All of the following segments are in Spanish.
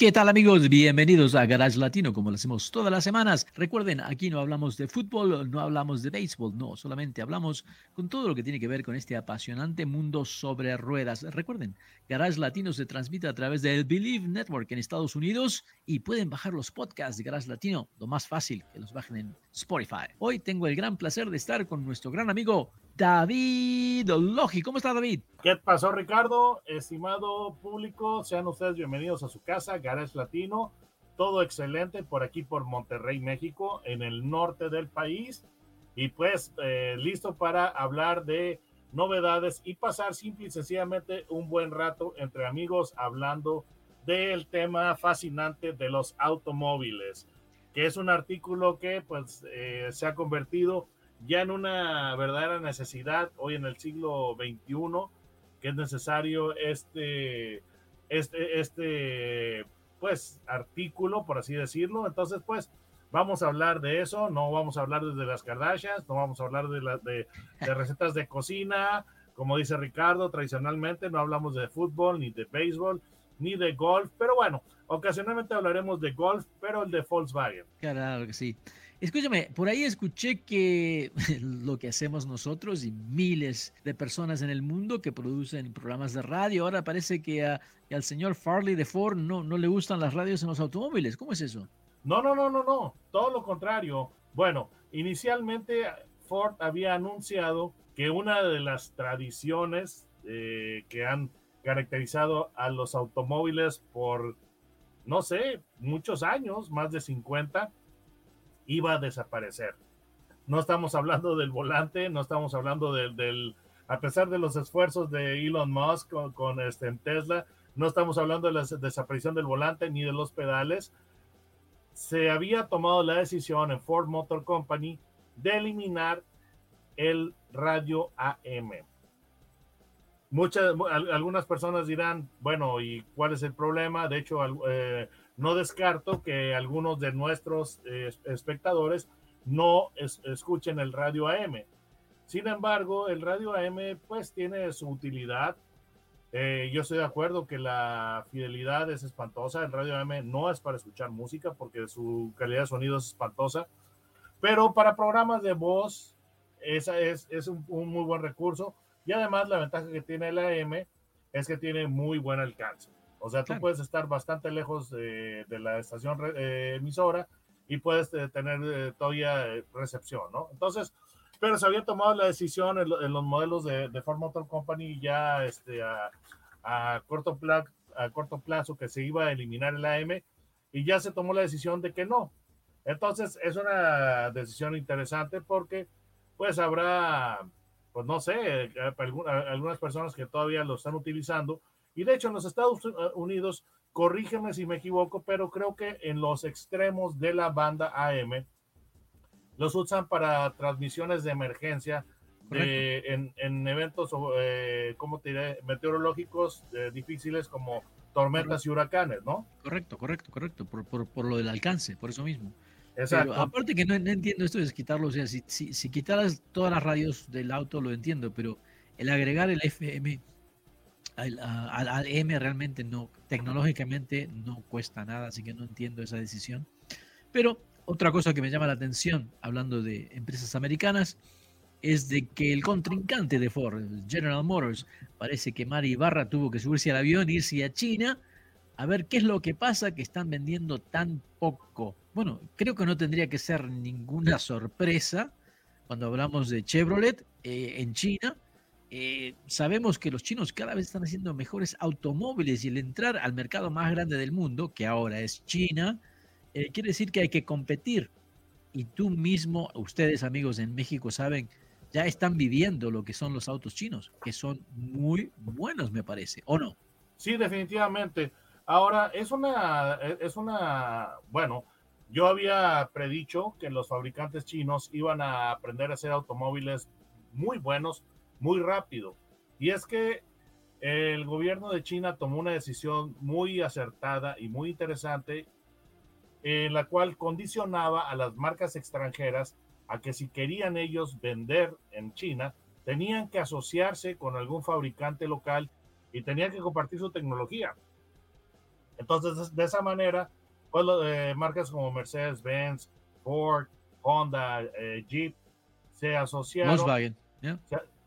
¿Qué tal amigos? Bienvenidos a Garage Latino, como lo hacemos todas las semanas. Recuerden, aquí no hablamos de fútbol, no hablamos de béisbol, no, solamente hablamos con todo lo que tiene que ver con este apasionante mundo sobre ruedas. Recuerden, Garage Latino se transmite a través del Believe Network en Estados Unidos y pueden bajar los podcasts de Garage Latino, lo más fácil, que los bajen en Spotify. Hoy tengo el gran placer de estar con nuestro gran amigo David Logi. ¿Cómo está David? ¿Qué pasó Ricardo? Estimado público, sean ustedes bienvenidos a su casa, Garage Latino. Todo excelente por aquí, por Monterrey, México, en el norte del país. Y pues eh, listo para hablar de novedades y pasar simple y sencillamente un buen rato entre amigos hablando del tema fascinante de los automóviles, que es un artículo que pues eh, se ha convertido ya en una verdadera necesidad hoy en el siglo XXI, que es necesario este, este, este, pues, artículo, por así decirlo. Entonces, pues, vamos a hablar de eso, no vamos a hablar desde las Kardashians, no vamos a hablar de, la, de, de recetas de cocina, como dice Ricardo, tradicionalmente no hablamos de fútbol, ni de béisbol, ni de golf, pero bueno, ocasionalmente hablaremos de golf, pero el de Volkswagen. Claro que sí. Escúchame, por ahí escuché que lo que hacemos nosotros y miles de personas en el mundo que producen programas de radio, ahora parece que, al señor Farley de Ford no, no le gustan las radios en los automóviles. ¿Cómo es eso? No, no, no, no, no. Todo lo contrario. Bueno, inicialmente Ford había anunciado que una de las tradiciones eh, que han caracterizado a los automóviles por, no sé, muchos años, más de 50, iba a desaparecer. No estamos hablando del volante, no estamos hablando del, a pesar de los esfuerzos de Elon Musk con, este, Tesla, no estamos hablando de la desaparición del volante ni de los pedales. Se había tomado la decisión en Ford Motor Company de eliminar el radio AM. Muchas, algunas personas dirán, bueno, ¿y cuál es el problema? De hecho, eh, no descarto que algunos de nuestros eh, espectadores no escuchen el radio AM. Sin embargo, el radio AM pues tiene su utilidad. Eh, yo estoy de acuerdo que la fidelidad es espantosa. El radio AM no es para escuchar música porque su calidad de sonido es espantosa. Pero para programas de voz, esa es, es un, muy buen recurso. Y además la ventaja que tiene el AM es que tiene muy buen alcance. O sea, tú puedes estar bastante lejos de, la estación eh, emisora y puedes eh, tener eh, todavía recepción, ¿no? Entonces, pero se había tomado la decisión en, los modelos de, Ford Motor Company ya este, a, corto plazo, a corto plazo que se iba a eliminar el AM y ya se tomó la decisión de que no. Entonces, es una decisión interesante porque pues habrá, pues no sé, algunas personas que todavía lo están utilizando y de hecho en los Estados Unidos, corrígeme si me equivoco, pero creo que en los extremos de la banda AM los usan para transmisiones de emergencia en, en, eventos, eh, ¿cómo te diré? Meteorológicos eh, difíciles como tormentas y huracanes, ¿no? Correcto, correcto, correcto, por, por, por, lo del alcance, por eso mismo. Exacto. aparte que no, entiendo esto es quitarlo, o sea, si, si, si, quitaras todas las radios del auto lo entiendo, pero el agregar el FM al, M realmente no, tecnológicamente no cuesta nada, así que no entiendo esa decisión. Pero otra cosa que me llama la atención, hablando de empresas americanas, es de que el contrincante de Ford, General Motors, parece que Mari Ibarra tuvo que subirse al avión e irse a China a ver qué es lo que pasa que están vendiendo tan poco. Bueno, creo que no tendría que ser ninguna sorpresa cuando hablamos de Chevrolet eh, en China, eh, sabemos que los chinos cada vez están haciendo mejores automóviles y el entrar al mercado más grande del mundo, que ahora es China, eh, quiere decir que hay que competir. Y tú mismo, ustedes amigos en México saben, ya están viviendo lo que son los autos chinos, que son muy buenos, me parece, ¿o no? Sí, definitivamente. Ahora, es una, es una, bueno, yo había predicho que los fabricantes chinos iban a aprender a hacer automóviles muy buenos, muy rápido. Y es que el gobierno de China tomó una decisión muy acertada y muy interesante en la cual condicionaba a las marcas extranjeras a que si querían ellos vender en China, tenían que asociarse con algún fabricante local y tenían que compartir su tecnología. Entonces, de esa manera, pues eh, marcas como Mercedes-Benz, Ford, Honda, eh, Jeep, se asociaron. Volkswagen.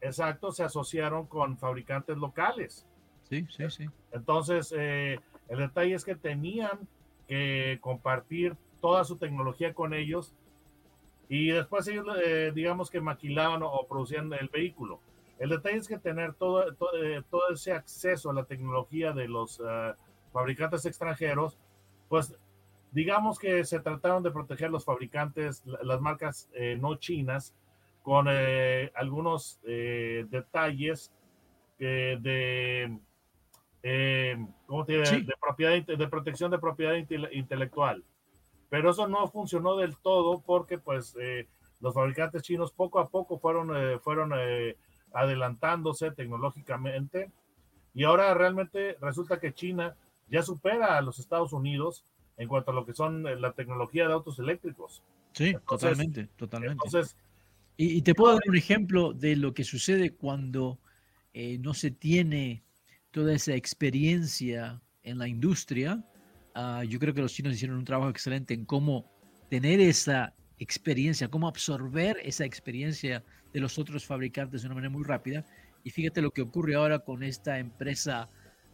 Exacto, se asociaron con fabricantes locales. Sí, sí, sí. Entonces, eh, el detalle es que tenían que compartir toda su tecnología con ellos y después ellos, eh, digamos que maquilaban o, producían el vehículo. El detalle es que tener todo, todo, eh, ese acceso a la tecnología de los fabricantes extranjeros, pues digamos que se trataron de proteger los fabricantes, las marcas no chinas, con algunos detalles de eh, ¿cómo te de, propiedad, de protección de propiedad intelectual. Pero eso no funcionó del todo porque pues eh, los fabricantes chinos poco a poco fueron, eh, fueron eh, adelantándose tecnológicamente y ahora realmente resulta que China ya supera a los Estados Unidos en cuanto a lo que son la tecnología de autos eléctricos. Sí, totalmente, totalmente. Entonces, y, y, te puedo dar un ejemplo de lo que sucede cuando no se tiene toda esa experiencia en la industria. Ah, yo creo que los chinos hicieron un trabajo excelente en cómo tener esa experiencia, cómo absorber esa experiencia de los otros fabricantes de una manera muy rápida. Y fíjate lo que ocurre ahora con esta empresa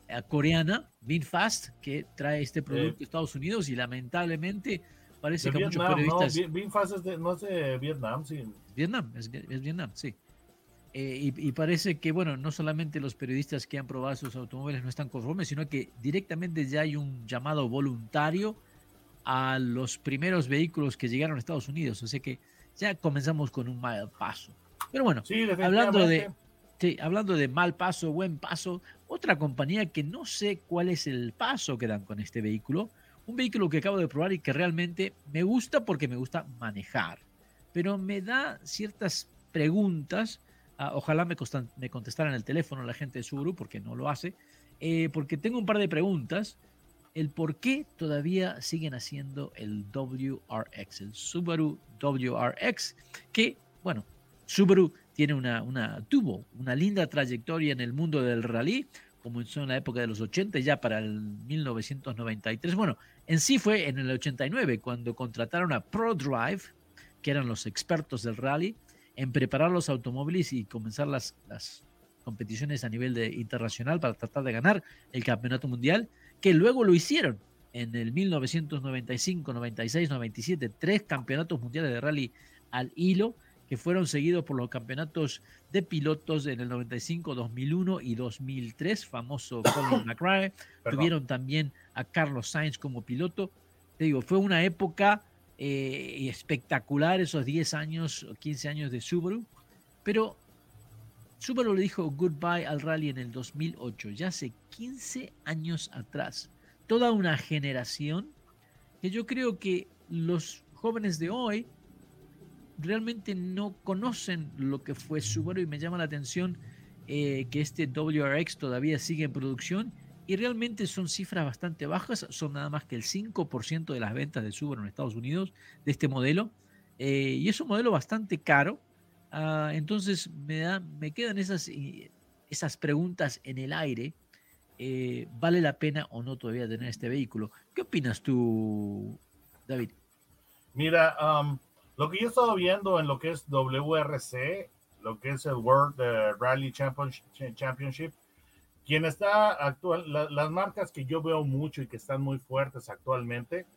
eh, coreana, VinFast, que trae este producto a Estados Unidos y lamentablemente parece que muchos periodistas... No, VinFast es de, no es de Vietnam, sí. Vietnam, es, es Vietnam, sí. Eh, y, parece que, bueno, no solamente los periodistas que han probado sus automóviles no están conformes, sino que directamente ya hay un llamado voluntario a los primeros vehículos que llegaron a Estados Unidos. O sea que ya comenzamos con un mal paso. Pero bueno, hablando, de, hablando de mal paso, buen paso, otra compañía que no sé cuál es el paso que dan con este vehículo, un vehículo que acabo de probar y que realmente me gusta porque me gusta manejar, pero me da ciertas preguntas Ah, ojalá me, me, contestaran el teléfono la gente de Subaru, porque no lo hace. Eh, porque tengo un par de preguntas. El por qué todavía siguen haciendo el WRX, el Subaru WRX, que, bueno, Subaru tiene una, una, tuvo una linda trayectoria en el mundo del rally, comenzó en la época de los 80, ya para el 1993. Bueno, en sí fue en el 89 cuando contrataron a ProDrive, que eran los expertos del rally, en preparar los automóviles y comenzar las, las competiciones a nivel de, internacional para tratar de ganar el campeonato mundial, que luego lo hicieron en el 1995, 96, 97, tres campeonatos mundiales de rally al hilo, que fueron seguidos por los campeonatos de pilotos en el 95, 2001 y 2003, famoso Colin McRae. Tuvieron también a Carlos Sainz como piloto. Te digo, fue una época eh, espectacular esos 10 años o 15 años de Subaru, pero Subaru le dijo goodbye al rally en el 2008, ya hace 15 años atrás. Toda una generación que yo creo que los jóvenes de hoy realmente no conocen lo que fue Subaru y me llama la atención eh, que este WRX todavía sigue en producción y realmente son cifras bastante bajas, son nada más que el 5% de las ventas de Subaru en Estados Unidos de este modelo, eh, y es un modelo bastante caro, ah, entonces me, da, me quedan esas, esas preguntas en el aire, eh, ¿vale la pena o no todavía tener este vehículo? ¿Qué opinas tú, David? Mira, um, lo que yo he estado viendo en lo que es WRC, lo que es el World eh, Rally Championship, quien está actual, las marcas que yo veo mucho y que están muy fuertes actualmente,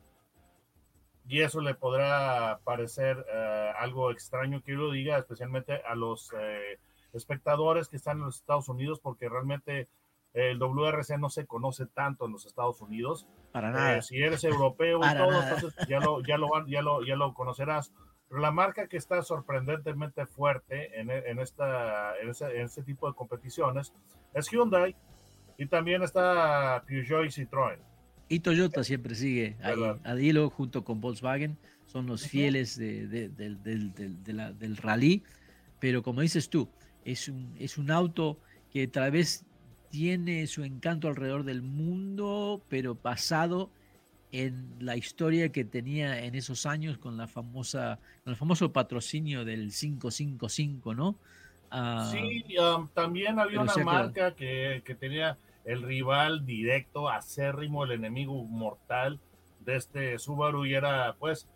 y eso le podrá parecer eh, algo extraño que yo lo diga, especialmente a los eh, espectadores que están en los Estados Unidos, porque realmente el WRC no se conoce tanto en los Estados Unidos. Para nada. Eh, si eres europeo y todo, entonces ya lo, ya, lo, ya, lo, ya lo conocerás. Pero la marca que está sorprendentemente fuerte en, en esta, en, ese, en este tipo de competiciones es Hyundai y también está Peugeot y Citroën. Y Toyota siempre sigue ahí, a hilo junto con Volkswagen, son los fieles del rally, pero como dices tú, es un, es un auto que tal vez tiene su encanto alrededor del mundo, pero basado en la historia que tenía en esos años con la famosa, con el famoso patrocinio del 555, ¿no? Ah, sí, um, también había una marca que, que, tenía el rival directo, acérrimo, el enemigo mortal de este Subaru y era pues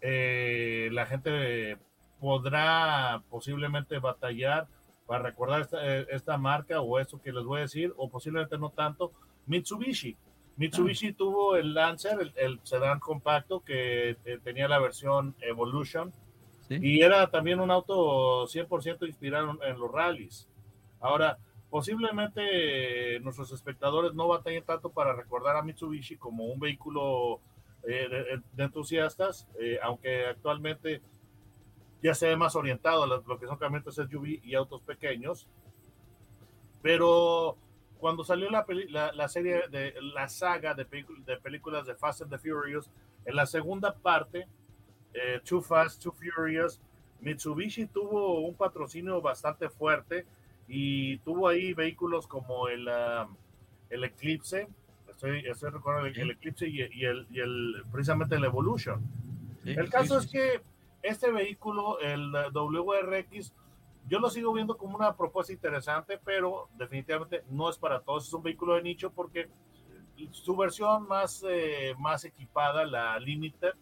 eh, la gente podrá posiblemente batallar para recordar esta, eh, esta, marca o eso que les voy a decir, o posiblemente no tanto, Mitsubishi. Mitsubishi tuvo el Lancer, el, sedán compacto que eh, tenía la versión Evolution y era también un auto 100% inspirado en los rallies. Ahora, posiblemente nuestros espectadores no batallen tanto para recordar a Mitsubishi como un vehículo eh, de, entusiastas, eh, aunque actualmente ya se ve más orientado a lo, que son camionetas SUV y autos pequeños. Pero cuando salió la, la, serie de la saga de, de, películas de Fast and the Furious, en la segunda parte, eh, Too Fast, Too Furious, Mitsubishi tuvo un patrocinio bastante fuerte y tuvo ahí vehículos como el, ah, el Eclipse, estoy, estoy recordando el, Eclipse y, el, y, el, precisamente el Evolution. el caso es que este vehículo, el WRX, yo lo sigo viendo como una propuesta interesante, pero definitivamente no es para todos. Es un vehículo de nicho porque su versión más, eh, más equipada, la Limited,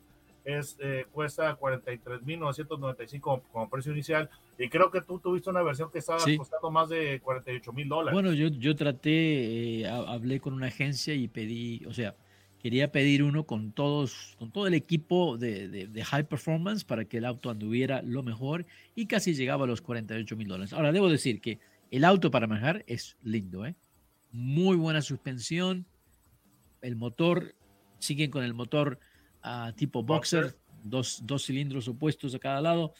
es, eh, cuesta 43.995 como, como precio inicial. Y creo que tú tuviste una versión que estaba costando más de 48 mil dólares. Bueno, yo, yo traté, eh, hablé con una agencia y pedí, o sea, quería pedir uno con todos, con todo el equipo de, de, high performance para que el auto anduviera lo mejor y casi llegaba a los 48 mil dólares. Ahora, debo decir que el auto para manejar es lindo, ¿eh? Muy buena suspensión, el motor, siguen con el motor uh, tipo boxer, Dos, dos cilindros opuestos a cada lado,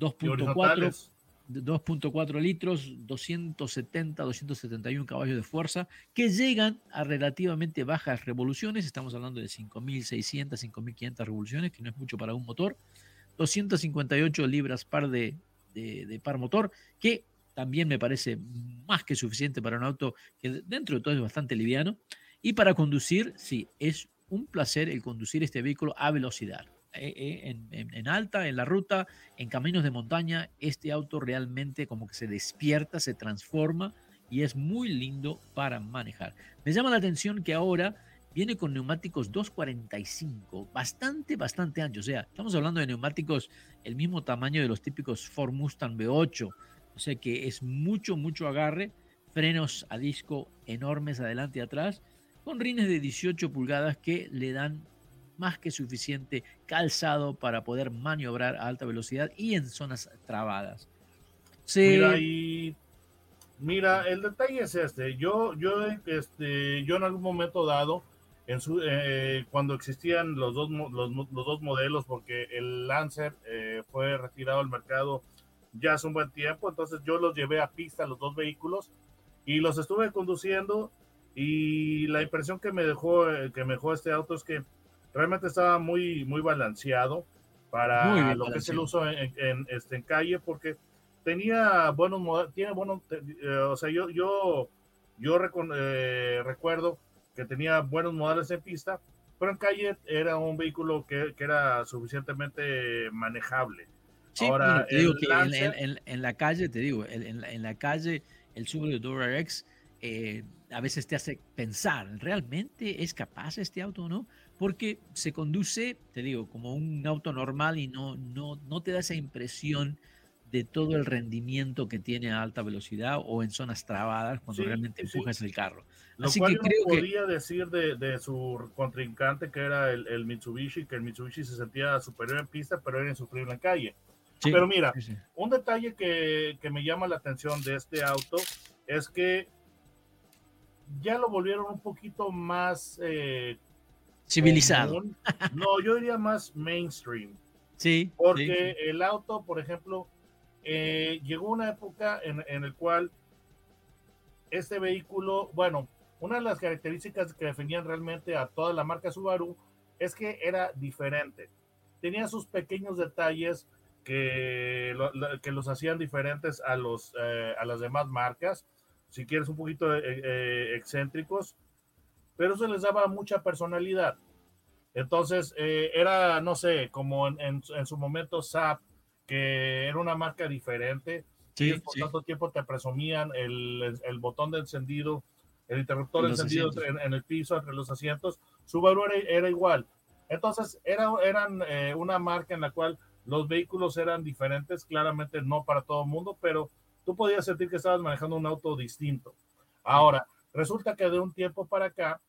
2.4 2.4 litros, 270, 271 caballos de fuerza, que llegan a relativamente bajas revoluciones, estamos hablando de 5.600, 5.500 revoluciones, que no es mucho para un motor, 258 libras par de, de, par motor, que también me parece más que suficiente para un auto que dentro de todo es bastante liviano, y para conducir, sí, es un placer el conducir este vehículo a velocidad. Eh, eh, en, alta, en la ruta, en caminos de montaña, este auto realmente como que se despierta, se transforma y es muy lindo para manejar. Me llama la atención que ahora viene con neumáticos 245, bastante, bastante anchos. O sea, estamos hablando de neumáticos el mismo tamaño de los típicos Ford Mustang V8. O sea que es mucho, mucho agarre, frenos a disco enormes adelante y atrás, con rines de 18 pulgadas que le dan más que suficiente calzado para poder maniobrar a alta velocidad y en zonas trabadas. Mira, mira, el detalle es este. Yo, yo, este, yo en algún momento dado, en su, eh, cuando existían los dos, los, dos modelos, porque el Lancer eh, fue retirado al mercado ya hace un buen tiempo, entonces yo los llevé a pista, los dos vehículos, y los estuve conduciendo, y la impresión que me dejó, eh, que me dejó este auto es que realmente estaba muy, muy balanceado para lo que es el uso en, en, este, en calle, porque tenía buenos tiene buenos, eh, o sea, yo, yo, yo eh, recuerdo que tenía buenos modales en pista, pero en calle era un vehículo que, que era suficientemente manejable. Sí, Ahora, te digo que en, en, la calle, te digo, en, la calle, el Subaru WRX eh, a veces te hace pensar, ¿realmente es capaz este auto o no? porque se conduce, te digo, como un auto normal y no, no, no te da esa impresión de todo el rendimiento que tiene a alta velocidad o en zonas trabadas cuando realmente empujas el carro. Lo Así cual que creo podría decir de, de, su contrincante que era el, el, Mitsubishi, que el Mitsubishi se sentía superior en pista, pero era insufrible en calle. pero mira, un detalle que, que me llama la atención de este auto es que ya lo volvieron un poquito más eh, civilizado. no, yo diría más mainstream. Sí. Porque el auto, por ejemplo, eh, llegó una época en, en el cual este vehículo, bueno, una de las características que definían realmente a toda la marca Subaru es que era diferente. Tenía sus pequeños detalles que, que los hacían diferentes a, los, eh, a las demás marcas, si quieres un poquito eh, eh, excéntricos, pero eso les daba mucha personalidad. Entonces, era, no sé, como en, en, su momento SAP, que era una marca diferente, Sí, por tanto tiempo te presumían el, el, botón de encendido, el interruptor encendido en, el piso entre los asientos. Subaru era, era igual. Entonces, era, eran eh, una marca en la cual los vehículos eran diferentes, claramente no para todo el mundo, pero tú podías sentir que estabas manejando un auto distinto. Ahora, resulta que de un tiempo para acá,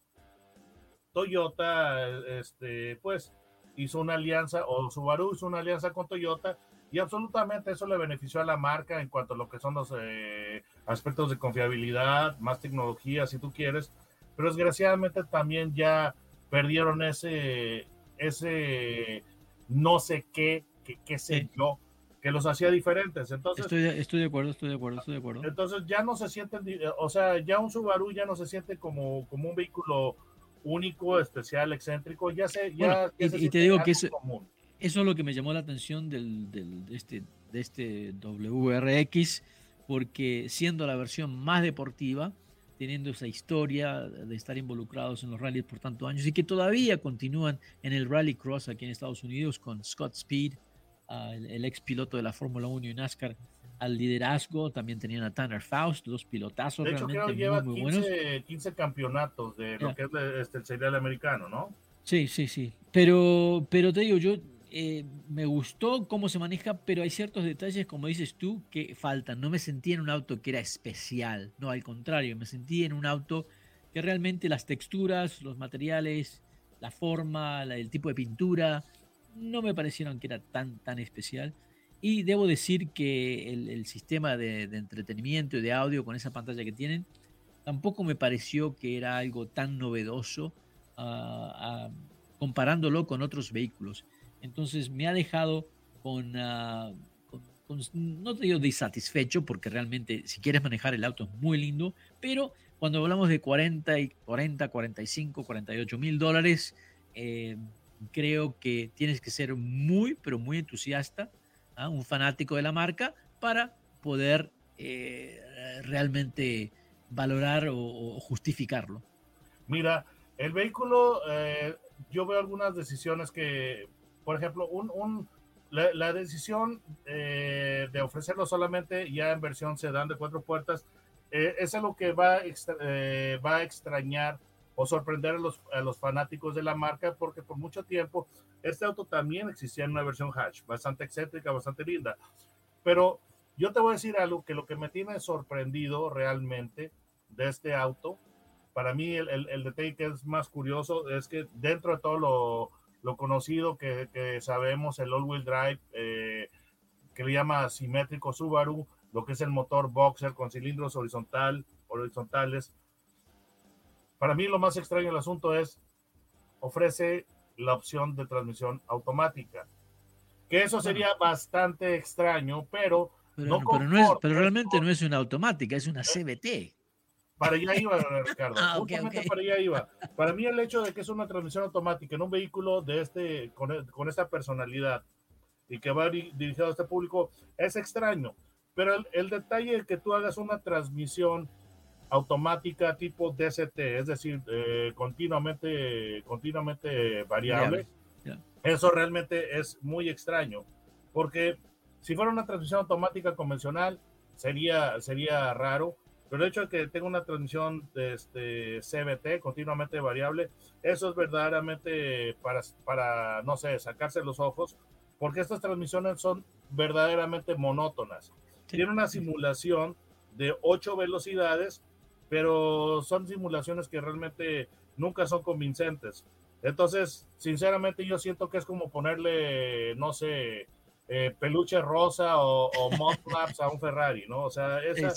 Toyota, este, pues, hizo una alianza, o Subaru hizo una alianza con Toyota, y absolutamente eso le benefició a la marca en cuanto a lo que son los eh, aspectos de confiabilidad, más tecnología, si tú quieres, pero desgraciadamente también ya perdieron ese, ese no sé qué, qué, sé yo, que los hacía diferentes. Entonces, estoy, estoy de acuerdo, estoy de acuerdo, estoy de acuerdo. Entonces ya no se sienten, o sea, ya un Subaru ya no se siente como, como un vehículo único, especial, excéntrico, ya se, ya, y, te digo que eso, eso es lo que me llamó la atención del, del, de, este, de este WRX, porque siendo la versión más deportiva, teniendo esa historia de estar involucrados en los rallies por tantos años y que todavía continúan en el Rally Cross aquí en Estados Unidos con Scott Speed, el, ex piloto de la Fórmula 1 y NASCAR, al liderazgo. También tenían a Tanner Faust, dos pilotazos de hecho, realmente creo muy, lleva 15, buenos. 15 campeonatos de lo que es este, el serial americano, ¿no? Sí, sí, sí. Pero, pero te digo, yo eh, me gustó cómo se maneja, pero hay ciertos detalles, como dices tú, que faltan. No me sentí en un auto que era especial, no, al contrario, me sentí en un auto que realmente las texturas, los materiales, la forma, el tipo de pintura, no me parecieron que era tan, tan especial. Y debo decir que el, sistema de, entretenimiento y de audio con esa pantalla que tienen, tampoco me pareció que era algo tan novedoso ah, ah, comparándolo con otros vehículos. Entonces me ha dejado ah, con, no te digo disatisfecho, porque realmente si quieres manejar el auto es muy lindo, pero cuando hablamos de 40, y 40 45, 48 mil dólares, eh, creo que tienes que ser muy, pero muy entusiasta, ¿ah? un fanático de la marca, para poder eh, realmente valorar o, justificarlo. Mira, el vehículo, eh, yo veo algunas decisiones que por ejemplo, un, la, decisión eh, de ofrecerlo solamente ya en versión sedán de cuatro puertas eh, es algo que va, eh, va a extrañar o sorprender a los, a los fanáticos de la marca porque por mucho tiempo este auto también existía en una versión hatch, bastante excéntrica, bastante linda. Pero yo te voy a decir algo que lo que me tiene sorprendido realmente de este auto, para mí el, el, el detalle que es más curioso es que dentro de todo lo, lo conocido que, sabemos, el all-wheel drive, eh, que le llama simétrico Subaru, lo que es el motor boxer con cilindros horizontal, horizontales. Para mí lo más extraño del asunto es, ofrece la opción de transmisión automática, que eso sería bastante extraño, pero... Pero, no, pero realmente no es una automática, es una CBT. Para allá iba, Ricardo. Ah, para allá iba. Para mí el hecho de que es una transmisión automática en un vehículo de este, con, con esta personalidad y que va dirigido a este público es extraño. Pero el, detalle de que tú hagas una transmisión automática tipo DCT, es decir, eh, continuamente, continuamente variable, eso realmente es muy extraño. Porque si fuera una transmisión automática convencional, sería, sería raro pero el hecho de que tenga una transmisión de este CBT continuamente variable, eso es verdaderamente para, para, no sé, sacarse los ojos, porque estas transmisiones son verdaderamente monótonas. Tiene una simulación de ocho velocidades, pero son simulaciones que realmente nunca son convincentes. Entonces, sinceramente, yo siento que es como ponerle, no sé, eh, peluche rosa o, o a un Ferrari, ¿no? O sea, esa,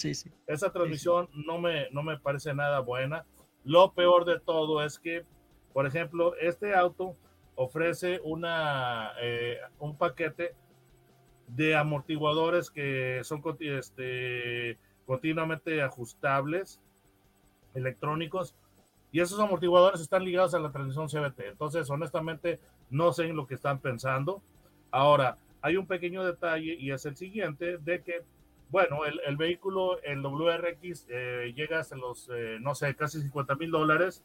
esa transmisión no me, no me parece nada buena. Lo peor de todo es que, por ejemplo, este auto ofrece una, eh, un paquete de amortiguadores que son este, continuamente ajustables, electrónicos, y esos amortiguadores están ligados a la transmisión CBT. Entonces, honestamente, no sé en lo que están pensando. Ahora, hay un pequeño detalle y es el siguiente, de que, bueno, el, vehículo, el WRX, eh, llega hasta los, eh, no sé, casi 50 mil dólares,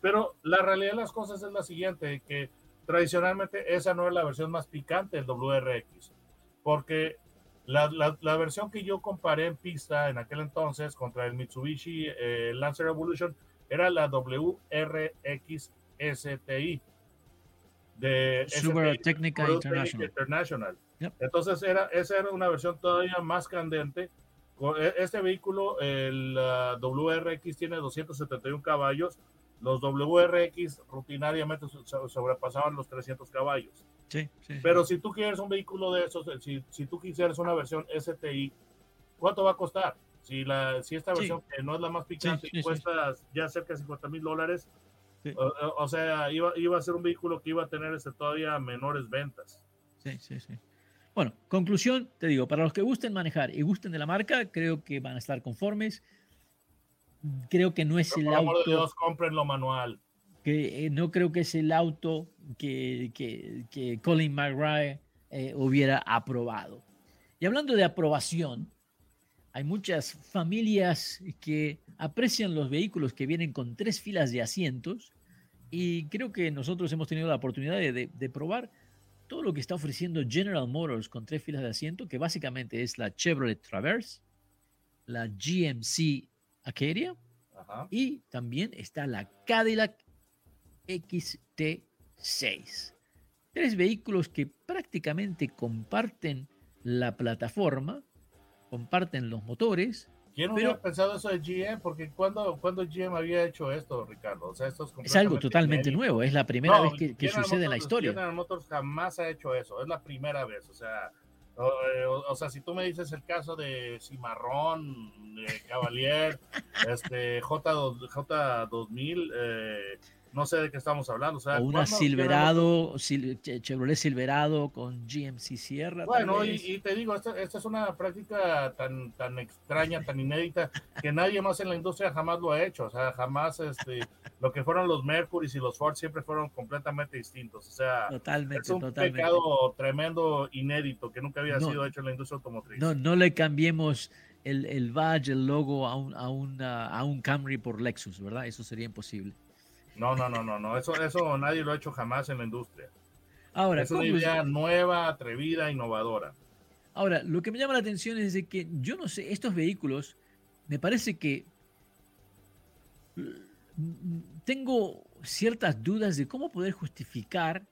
pero la realidad de las cosas es la siguiente, que tradicionalmente esa no es la versión más picante del WRX, porque la, la, versión que yo comparé en pista en aquel entonces contra el Mitsubishi eh, Lancer Evolution era la WRX STI de Super Technica International. Entonces era, esa era una versión todavía más candente. E, este vehículo, el WRX tiene 271 caballos. Los WRX rutinariamente sobrepasaban los 300 caballos. Sí, Pero si tú quieres un vehículo de esos, si, si tú quisieras una versión STI, ¿cuánto va a costar? Si, la, si esta versión que no es la más picante cuesta ya cerca de 50 mil dólares, o, sea, iba, iba a ser un vehículo que iba a tener este, todavía menores ventas. Sí, sí, sí. Bueno, conclusión, te digo, para los que gusten manejar y gusten de la marca, creo que van a estar conformes. Creo que no es el auto. De Dios, compren lo manual. Que eh, no creo que es el auto que, que, que Colin McRae eh, hubiera aprobado. Y hablando de aprobación, hay muchas familias que aprecian los vehículos que vienen con tres filas de asientos y creo que nosotros hemos tenido la oportunidad de, probar todo lo que está ofreciendo General Motors con tres filas de asiento, que básicamente es la Chevrolet Traverse, la GMC Acadia y también está la Cadillac XT6. Tres vehículos que prácticamente comparten la plataforma, comparten los motores, ¿Quién hubiera pensado eso de GM? Porque cuando, cuando GM había hecho esto, Ricardo? O sea, esto es, algo totalmente nuevo, es la primera vez que, sucede en la historia. General Motors jamás ha hecho eso, es la primera vez. O sea, o, sea, si tú me dices el caso de Cimarrón, de Cavalier, este J, J2000, eh, no sé de qué estamos hablando. O, una Silverado, Chevrolet Silverado con GMC Sierra. Bueno, y, te digo, esta, esta, es una práctica tan, tan extraña, tan inédita, que nadie más en la industria jamás lo ha hecho. O sea, jamás este, lo que fueron los Mercury y los Ford siempre fueron completamente distintos. O sea, totalmente, es un pecado tremendo, inédito, que nunca había sido hecho en la industria automotriz. No, no le cambiemos el, el badge, el logo a un, a, un, a un Camry por Lexus, ¿verdad? Eso sería imposible. No, no, no, no, no. Eso, eso nadie lo ha hecho jamás en la industria. Ahora, es una idea nueva, atrevida, innovadora. Ahora, lo que me llama la atención es de que yo no sé, estos vehículos, me parece que tengo ciertas dudas de cómo poder justificar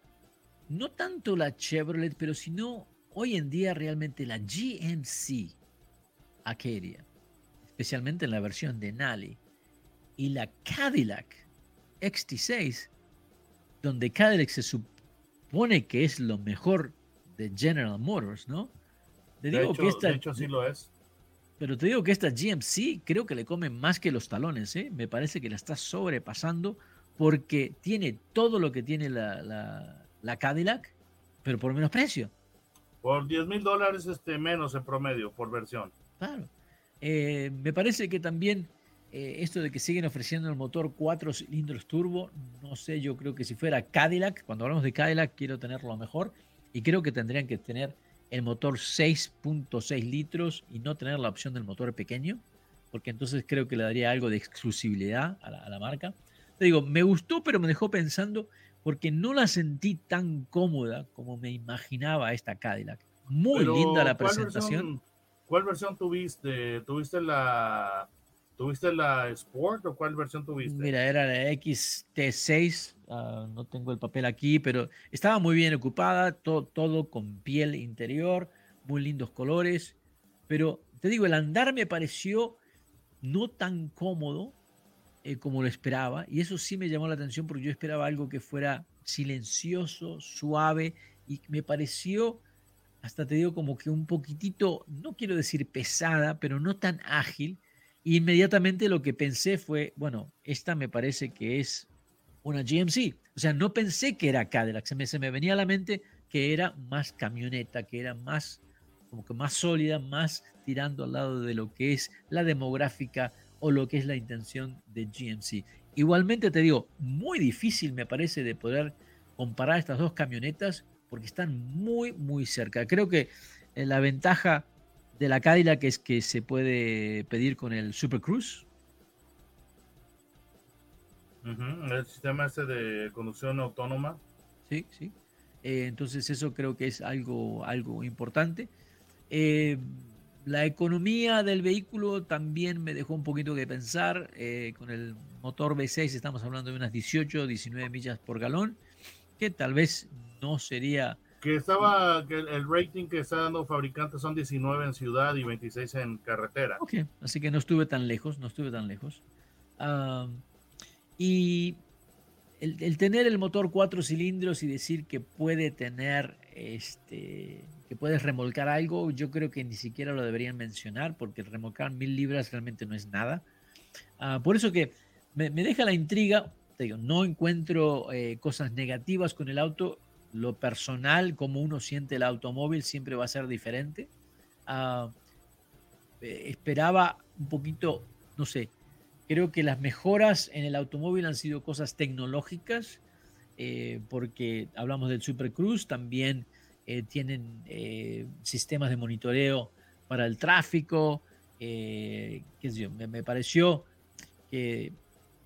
no tanto la Chevrolet, pero sino hoy en día realmente la GMC Acadia, especialmente en la versión de Nali, y la Cadillac XT6, donde Cadillac se supone que es lo mejor de General Motors, ¿no? Te digo que esta, de hecho sí lo es. Pero te digo que esta GMC creo que le come más que los talones, ¿eh? Me parece que la está sobrepasando porque tiene todo lo que tiene la, la, Cadillac, pero por menos precio. Por 10 mil dólares este, menos en promedio por versión. Claro. Eh, me parece que también eh, esto de que siguen ofreciendo el motor 4 cilindros turbo, no sé, yo creo que si fuera Cadillac, cuando hablamos de Cadillac quiero tenerlo mejor y creo que tendrían que tener el motor 6.6 litros y no tener la opción del motor pequeño, porque entonces creo que le daría algo de exclusividad a la, marca. Te digo, me gustó, pero me dejó pensando porque no la sentí tan cómoda como me imaginaba esta Cadillac. Muy linda la presentación. ¿Cuál versión tuviste? ¿Tuviste la ¿Tuviste la Sport o cuál versión tuviste? Mira, era la XT6, ah, no tengo el papel aquí, pero estaba muy bien ocupada, todo con piel interior, muy lindos colores, pero te digo, el andar me pareció no tan cómodo eh, como lo esperaba, y eso sí me llamó la atención porque yo esperaba algo que fuera silencioso, suave, y me pareció, hasta te digo, como que un poquitito, no quiero decir pesada, pero no tan ágil, Inmediatamente lo que pensé fue, bueno, esta me parece que es una GMC. O sea, no pensé que era Cadillac, se me, se me venía a la mente que era más camioneta, que era más, como que más sólida, más tirando al lado de lo que es la demográfica o lo que es la intención de GMC. Igualmente te digo, muy difícil me parece de poder comparar estas dos camionetas porque están muy, muy cerca. Creo que eh, la ventaja de la Cadillac es que se puede pedir con el Super Cruise. El sistema ese de conducción autónoma. Sí, sí. Eh, entonces eso creo que es algo, algo importante. Eh, la economía del vehículo también me dejó un poquito que pensar. con el motor V6 estamos hablando de unas 18, 19 millas por galón, que tal vez no sería que estaba, que el rating que está dando fabricantes son 19 en ciudad y 26 en carretera. Ok, así que no estuve tan lejos, no estuve tan lejos. y el, tener el motor cuatro cilindros y decir que puede tener, este, que puedes remolcar algo, yo creo que ni siquiera lo deberían mencionar porque remolcar mil libras realmente no es nada. Ah, por eso que me, deja la intriga, te digo, no encuentro eh, cosas negativas con el auto, lo personal, como uno siente el automóvil, siempre va a ser diferente. Ah, eh, esperaba un poquito, no sé, creo que las mejoras en el automóvil han sido cosas tecnológicas, eh, porque hablamos del Super también eh, tienen sistemas de monitoreo para el tráfico, qué sé me, me pareció que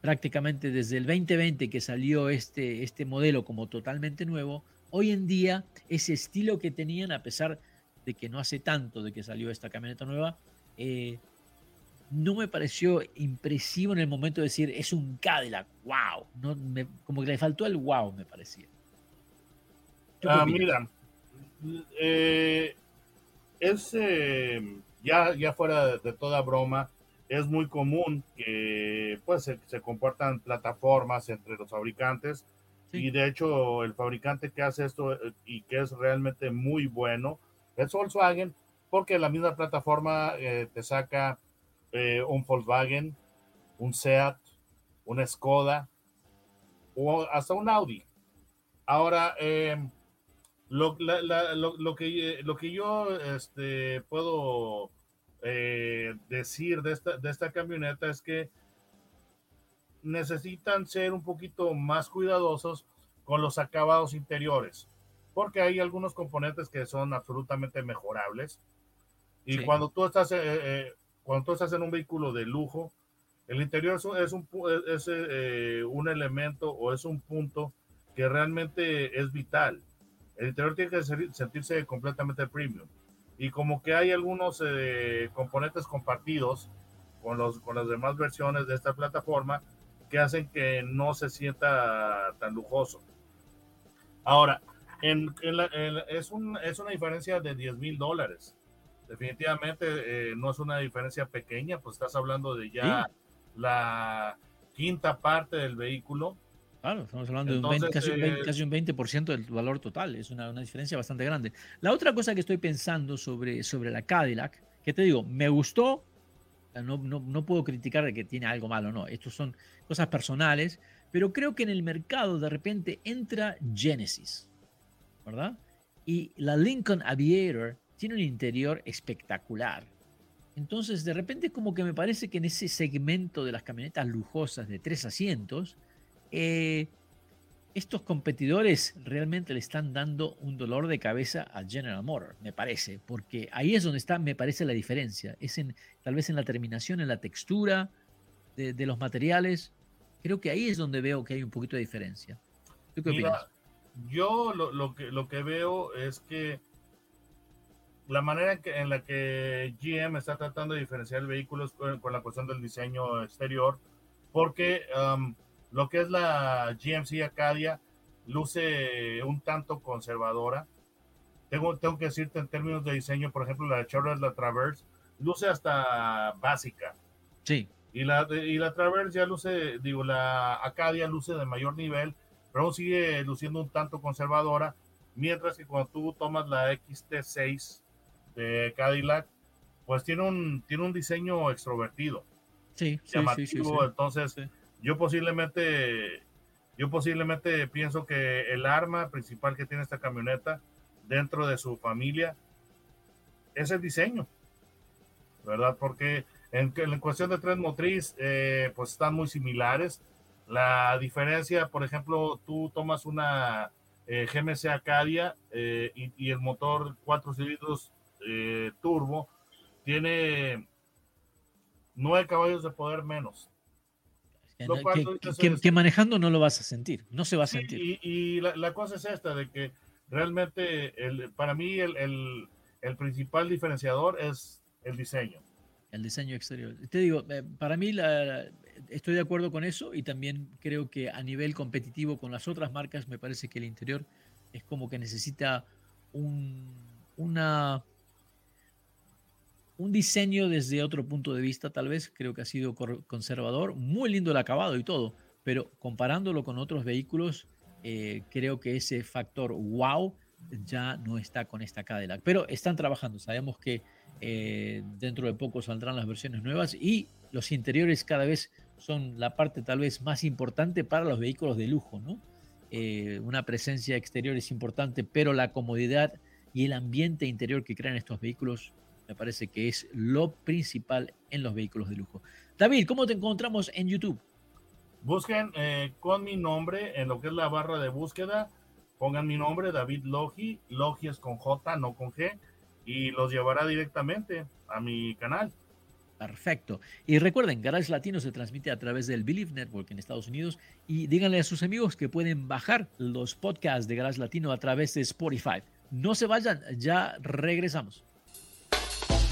prácticamente desde el 2020 que salió este, este modelo como totalmente nuevo, hoy en día ese estilo que tenían, a pesar de que no hace tanto de que salió esta camioneta nueva, eh, no me pareció impresivo en el momento de decir es un Cadillac, wow, no, como que le faltó el wow, me parecía. Ah, mira, eh, es eh, ya, ya fuera de, toda broma, es muy común que pues se, se compartan plataformas entre los fabricantes y de hecho, el fabricante que hace esto eh, y que es realmente muy bueno es Volkswagen, porque la misma plataforma eh, te saca eh, un Volkswagen, un Seat, una Skoda o hasta un Audi. Ahora, lo, lo, que, lo que yo este, puedo decir de esta, de esta camioneta es que necesitan ser un poquito más cuidadosos con los acabados interiores, porque hay algunos componentes que son absolutamente mejorables. Y cuando tú estás, eh, eh, cuando tú estás en un vehículo de lujo, el interior es, un, es, un, es eh, un elemento o es un punto que realmente es vital. El interior tiene que sentirse completamente premium. Y como que hay algunos componentes compartidos con, los, con las demás versiones de esta plataforma, que hacen que no se sienta tan lujoso. Ahora, en, es, un, es una diferencia de 10 mil dólares. Definitivamente eh, no es una diferencia pequeña, pues estás hablando de ya la quinta parte del vehículo. Claro, estamos hablando de un 20, casi, un 20, casi, un 20%, del valor total, es una, una, diferencia bastante grande. La otra cosa que estoy pensando sobre, sobre la Cadillac, que te digo, me gustó, no, no, no puedo criticar de que tiene algo malo, no, estos son cosas personales, pero creo que en el mercado de repente entra Genesis, ¿verdad? Y la Lincoln Aviator tiene un interior espectacular. Entonces, de repente, como que me parece que en ese segmento de las camionetas lujosas de tres asientos, eh, estos competidores realmente le están dando un dolor de cabeza a General Motors, me parece, porque ahí es donde está, me parece, la diferencia. Es en, tal vez en la terminación, en la textura de los materiales. Creo que ahí es donde veo que hay un poquito de diferencia. ¿Tú qué opinas? Yo lo, que, lo que veo es que la manera en, la que GM está tratando de diferenciar el vehículo es con, la cuestión del diseño exterior, porque um, lo que es la GMC Acadia luce un tanto conservadora. Tengo, tengo que decirte en términos de diseño, por ejemplo, la Chevrolet la Traverse luce hasta básica. Sí. Y la, y la Traverse ya luce, digo, la Acadia luce de mayor nivel, pero aún sigue luciendo un tanto conservadora, mientras que cuando tú tomas la XT6 de Cadillac, pues tiene un, tiene un diseño extrovertido. Sí, sí, sí, Entonces, yo posiblemente, yo posiblemente pienso que el arma principal que tiene esta camioneta dentro de su familia es el diseño, ¿verdad? Porque en, en cuestión de tren motriz, eh, pues están muy similares. La diferencia, por ejemplo, tú tomas una eh, GMC Acadia eh, y, el motor 4 cilindros turbo tiene 9 caballos de poder menos. Que, manejando no lo vas a sentir, no se va a sentir. Y, la, cosa es esta, de que realmente el, para mí el, el principal diferenciador es el diseño. El diseño exterior. Te digo, para mí la, estoy de acuerdo con eso y también creo que a nivel competitivo con las otras marcas me parece que el interior es como que necesita un, una, un diseño desde otro punto de vista tal vez, creo que ha sido conservador, muy lindo el acabado y todo, pero comparándolo con otros vehículos, eh, creo que ese factor wow ya no está con esta Cadillac. Pero están trabajando, sabemos que eh, dentro de poco saldrán las versiones nuevas y los interiores cada vez son la parte tal vez más importante para los vehículos de lujo, ¿no? Eh, una presencia exterior es importante, pero la comodidad y el ambiente interior que crean estos vehículos me parece que es lo principal en los vehículos de lujo. David, ¿cómo te encontramos en YouTube? Busquen eh, con mi nombre en lo que es la barra de búsqueda, pongan mi nombre, David Logi, Logi es con J, no con G, y los llevará directamente a mi canal. Perfecto. Y recuerden, Garage Latino se transmite a través del Believe Network en Estados Unidos y díganle a sus amigos que pueden bajar los podcasts de Garage Latino a través de Spotify. No se vayan, ya regresamos.